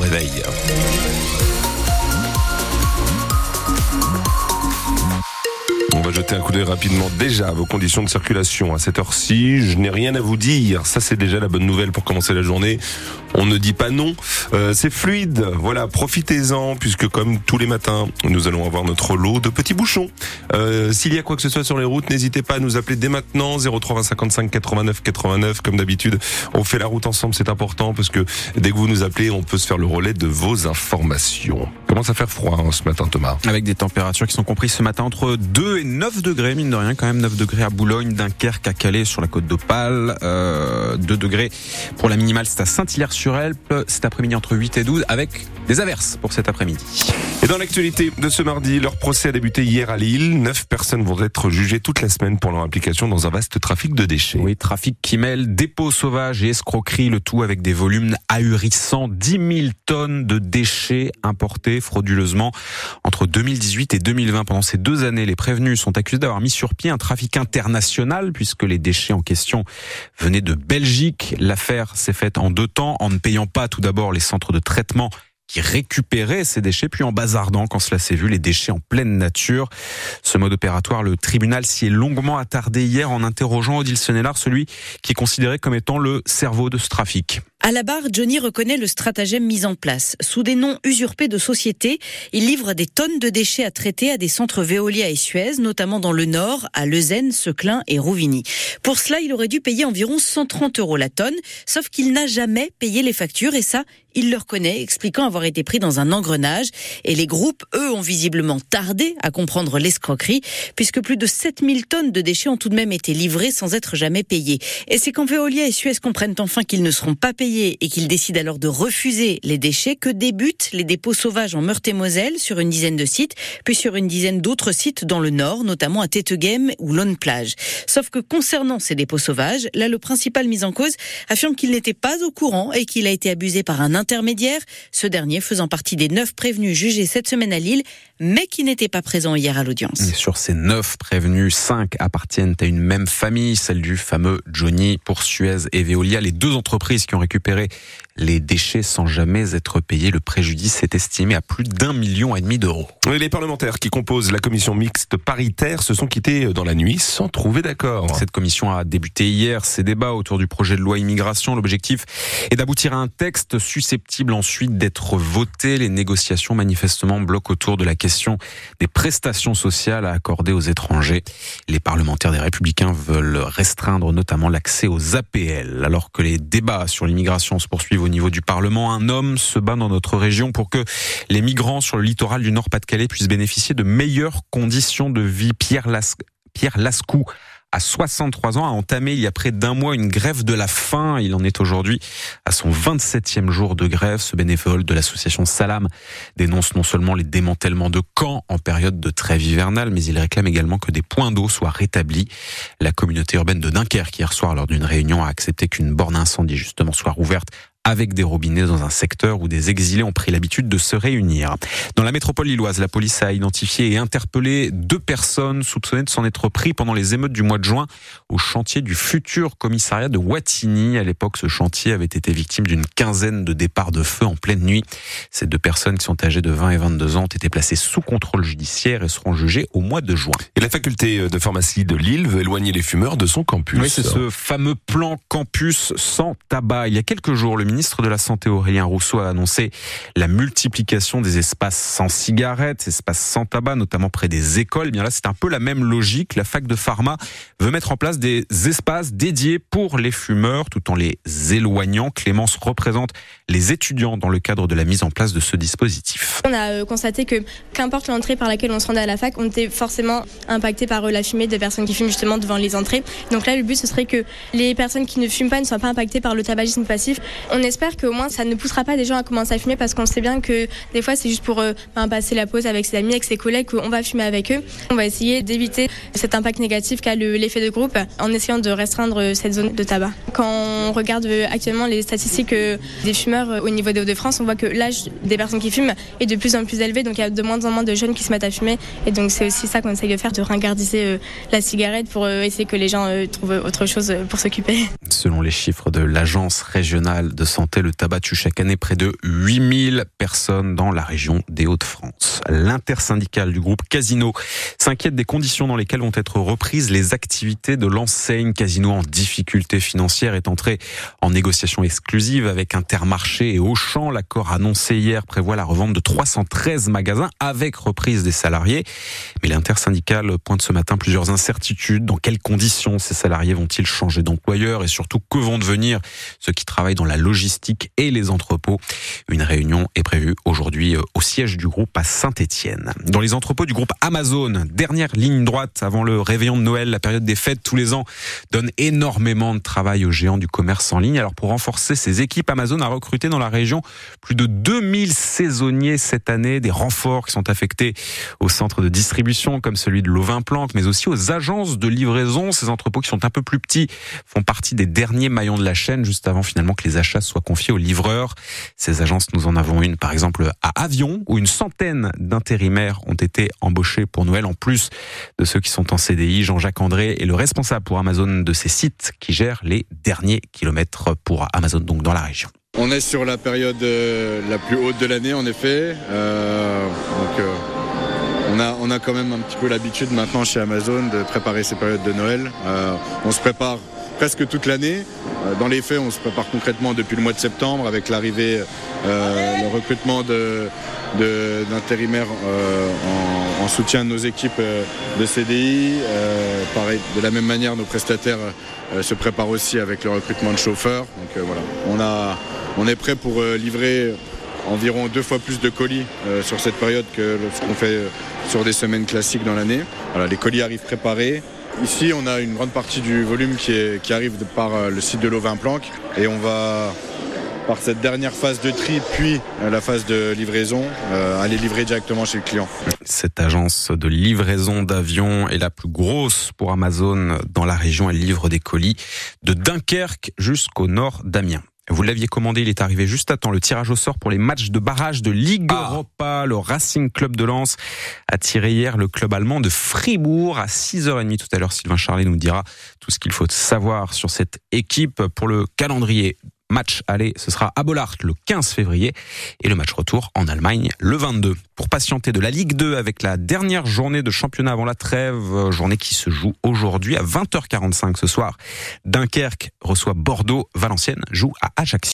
Réveil. On va jeter un coup d'œil rapidement déjà à vos conditions de circulation à cette heure-ci. Je n'ai rien à vous dire. Ça, c'est déjà la bonne nouvelle pour commencer la journée. On ne dit pas non. Euh, c'est fluide. Voilà, profitez-en puisque comme tous les matins, nous allons avoir notre lot de petits bouchons. Euh, S'il y a quoi que ce soit sur les routes, n'hésitez pas à nous appeler dès maintenant 03 55 89 89 comme d'habitude. On fait la route ensemble, c'est important parce que dès que vous nous appelez, on peut se faire le relais de vos informations. Commence à faire froid hein, ce matin, Thomas. Avec des températures qui sont comprises ce matin entre 2 et 9 degrés, mine de rien, quand même 9 degrés à Boulogne, Dunkerque, à Calais, sur la côte d'Opale, euh, 2 degrés pour la minimale, c'est à Saint-Hilaire-sur-Elpe, cet après-midi entre 8 et 12, avec des averses pour cet après-midi. Et dans l'actualité de ce mardi, leur procès a débuté hier à Lille. Neuf personnes vont être jugées toute la semaine pour leur implication dans un vaste trafic de déchets. Oui, trafic qui mêle dépôts sauvages et escroquerie, le tout avec des volumes ahurissants. 10 000 tonnes de déchets importés frauduleusement entre 2018 et 2020. Pendant ces deux années, les prévenus sont accusés d'avoir mis sur pied un trafic international puisque les déchets en question venaient de Belgique. L'affaire s'est faite en deux temps en ne payant pas tout d'abord les centres de traitement qui récupéraient ces déchets, puis en bazardant, quand cela s'est vu, les déchets en pleine nature. Ce mode opératoire, le tribunal s'y est longuement attardé hier en interrogeant Odile Sonnellard, celui qui est considéré comme étant le cerveau de ce trafic. À la barre, Johnny reconnaît le stratagème mis en place. Sous des noms usurpés de sociétés, il livre des tonnes de déchets à traiter à des centres Veolia et Suez, notamment dans le Nord, à Leuzen, Seclin et Rouvigny. Pour cela, il aurait dû payer environ 130 euros la tonne, sauf qu'il n'a jamais payé les factures et ça, il le reconnaît, expliquant avoir été pris dans un engrenage. Et les groupes, eux, ont visiblement tardé à comprendre l'escroquerie, puisque plus de 7000 tonnes de déchets ont tout de même été livrées sans être jamais payées. Et c'est quand Veolia et Suez comprennent enfin qu'ils ne seront pas payés et qu'ils décident alors de refuser les déchets que débutent les dépôts sauvages en Meurthe-et-Moselle sur une dizaine de sites, puis sur une dizaine d'autres sites dans le nord, notamment à Téteghem ou Lone Plage. Sauf que concernant ces dépôts sauvages, là le principal mis en cause affirme qu'il n'était pas au courant et qu'il a été abusé par un intermédiaire, ce dernier faisant partie des neuf prévenus jugés cette semaine à Lille, mais qui n'était pas présent hier à l'audience. Sur ces neuf prévenus, cinq appartiennent à une même famille, celle du fameux Johnny pour Suez et Veolia, les deux entreprises qui ont récupéré les déchets sans jamais être payés. Le préjudice est estimé à plus d'un million et demi d'euros. Les parlementaires qui composent la commission mixte paritaire se sont quittés dans la nuit sans trouver d'accord. Cette commission a débuté hier ses débats autour du projet de loi immigration. L'objectif est d'aboutir à un texte susceptible ensuite d'être voté. Les négociations manifestement bloquent autour de la question des prestations sociales à accorder aux étrangers. Les parlementaires des Républicains veulent restreindre notamment l'accès aux APL alors que les débats sur l'immigration se poursuivent au niveau du Parlement. Un homme se bat dans notre région pour que les migrants sur le littoral du Nord-Pas-de-Calais puissent bénéficier de meilleures conditions de vie. Pierre, Las Pierre à 63 ans, a entamé il y a près d'un mois une grève de la faim. Il en est aujourd'hui à son 27e jour de grève. Ce bénévole de l'association Salam dénonce non seulement les démantèlements de camps en période de trêve hivernale, mais il réclame également que des points d'eau soient rétablis. La communauté urbaine de Dunkerque, hier soir, lors d'une réunion, a accepté qu'une borne incendie, justement, soit rouverte avec des robinets dans un secteur où des exilés ont pris l'habitude de se réunir. Dans la métropole lilloise, la police a identifié et interpellé deux personnes soupçonnées de s'en être pris pendant les émeutes du mois de juin au chantier du futur commissariat de Wattignies. À l'époque, ce chantier avait été victime d'une quinzaine de départs de feu en pleine nuit. Ces deux personnes qui sont âgées de 20 et 22 ans ont été placées sous contrôle judiciaire et seront jugées au mois de juin. Et la faculté de pharmacie de Lille veut éloigner les fumeurs de son campus. Oui, c'est ce fameux plan campus sans tabac. Il y a quelques jours, le ministre de la Santé Aurélien Rousseau a annoncé la multiplication des espaces sans cigarettes, espaces sans tabac, notamment près des écoles. Eh bien là, c'est un peu la même logique. La fac de pharma veut mettre en place des espaces dédiés pour les fumeurs tout en les éloignant. Clémence représente les étudiants dans le cadre de la mise en place de ce dispositif. On a euh, constaté que qu'importe l'entrée par laquelle on se rendait à la fac, on était forcément impacté par euh, la fumée des personnes qui fument justement devant les entrées. Donc là, le but, ce serait que les personnes qui ne fument pas ne soient pas impactées par le tabagisme passif. On espère qu'au moins ça ne poussera pas des gens à commencer à fumer parce qu'on sait bien que des fois c'est juste pour euh, ben, passer la pause avec ses amis, avec ses collègues, qu'on va fumer avec eux. On va essayer d'éviter cet impact négatif qu'a l'effet de groupe en essayant de restreindre cette zone de tabac. Quand on regarde actuellement les statistiques des fumeurs, fumeurs au niveau des Hauts-de-France, on voit que l'âge des personnes qui fument est de plus en plus élevé, donc il y a de moins en moins de jeunes qui se mettent à fumer. Et donc c'est aussi ça qu'on essaye de faire, de ringardiser la cigarette pour essayer que les gens trouvent autre chose pour s'occuper. Selon les chiffres de l'Agence régionale de santé, le tabac tue chaque année près de 8000 personnes dans la région des Hauts-de-France. L'intersyndicale du groupe Casino s'inquiète des conditions dans lesquelles vont être reprises les activités de l'enseigne Casino en difficulté financière est entré en négociation exclusive avec Intermarché et Auchan. L'accord annoncé hier prévoit la revente de 313 magasins avec reprise des salariés. Mais l'intersyndicale pointe ce matin plusieurs incertitudes. Dans quelles conditions ces salariés vont-ils changer d'employeur et surtout que vont devenir ceux qui travaillent dans la logistique et les entrepôts? Une réunion est prévue aujourd'hui euh, au siège du groupe à Saint-Étienne. Dans les entrepôts du groupe Amazon, dernière ligne droite avant le réveillon de Noël, la période des fêtes tous les ans donne énormément de travail aux géants du commerce en ligne. Alors pour renforcer ses équipes, Amazon a recruté dans la région plus de 2000 saisonniers cette année, des renforts qui sont affectés aux centres de distribution comme celui de Lovin-Planck, mais aussi aux agences de livraison. Ces entrepôts qui sont un peu plus petits font partie des derniers maillons de la chaîne juste avant finalement que les achats soient confiés aux livreurs. Ces agences, nous en avons une par exemple à Avion où une centaine d'intérimaires ont été embauchés pour Noël en plus de ceux qui sont en CDI. Jean-Jacques André est le responsable pour Amazon de ces sites qui gèrent les derniers kilomètres pour Amazon, donc dans la région. On est sur la période euh, la plus haute de l'année, en effet. Euh, euh, on, a, on a quand même un petit peu l'habitude maintenant chez Amazon de préparer ces périodes de Noël. on se prépare presque toute l'année. Dans les faits, on se prépare concrètement depuis le mois de septembre avec l'arrivée, le recrutement de, d'intérimaires euh, en, soutien de nos équipes de CDI. De la même manière, nos prestataires se préparent aussi avec le recrutement de chauffeurs. Donc voilà, on, a, on est prêt pour livrer environ deux fois plus de colis sur cette période que ce qu'on fait sur des semaines classiques dans l'année. Voilà, les colis arrivent préparés. Ici, on a une grande partie du volume qui, arrive par le site de l'Auvin Planck et on va par cette dernière phase de tri, puis euh, la phase de livraison, euh, aller livrer directement chez le client. Cette agence de livraison d'avions est la plus grosse pour Amazon dans la région. Elle livre des colis de Dunkerque jusqu'au nord d'Amiens. Vous l'aviez commandé, il est arrivé juste à temps. Le tirage au sort pour les matchs de barrage de Ligue ah. Europa. Le Racing Club de Lens a tiré hier le club allemand de Fribourg à 6h30 tout à l'heure. Sylvain Charlet nous dira tout ce qu'il faut savoir sur cette équipe pour le calendrier Match aller, ce sera à Bollard le 15 février et le match retour en Allemagne le 22. Pour patienter de la Ligue 2 avec la dernière journée de championnat avant la trêve, journée qui se joue aujourd'hui à 20h45 ce soir. Dunkerque reçoit Bordeaux, Valenciennes joue à Ajaccio.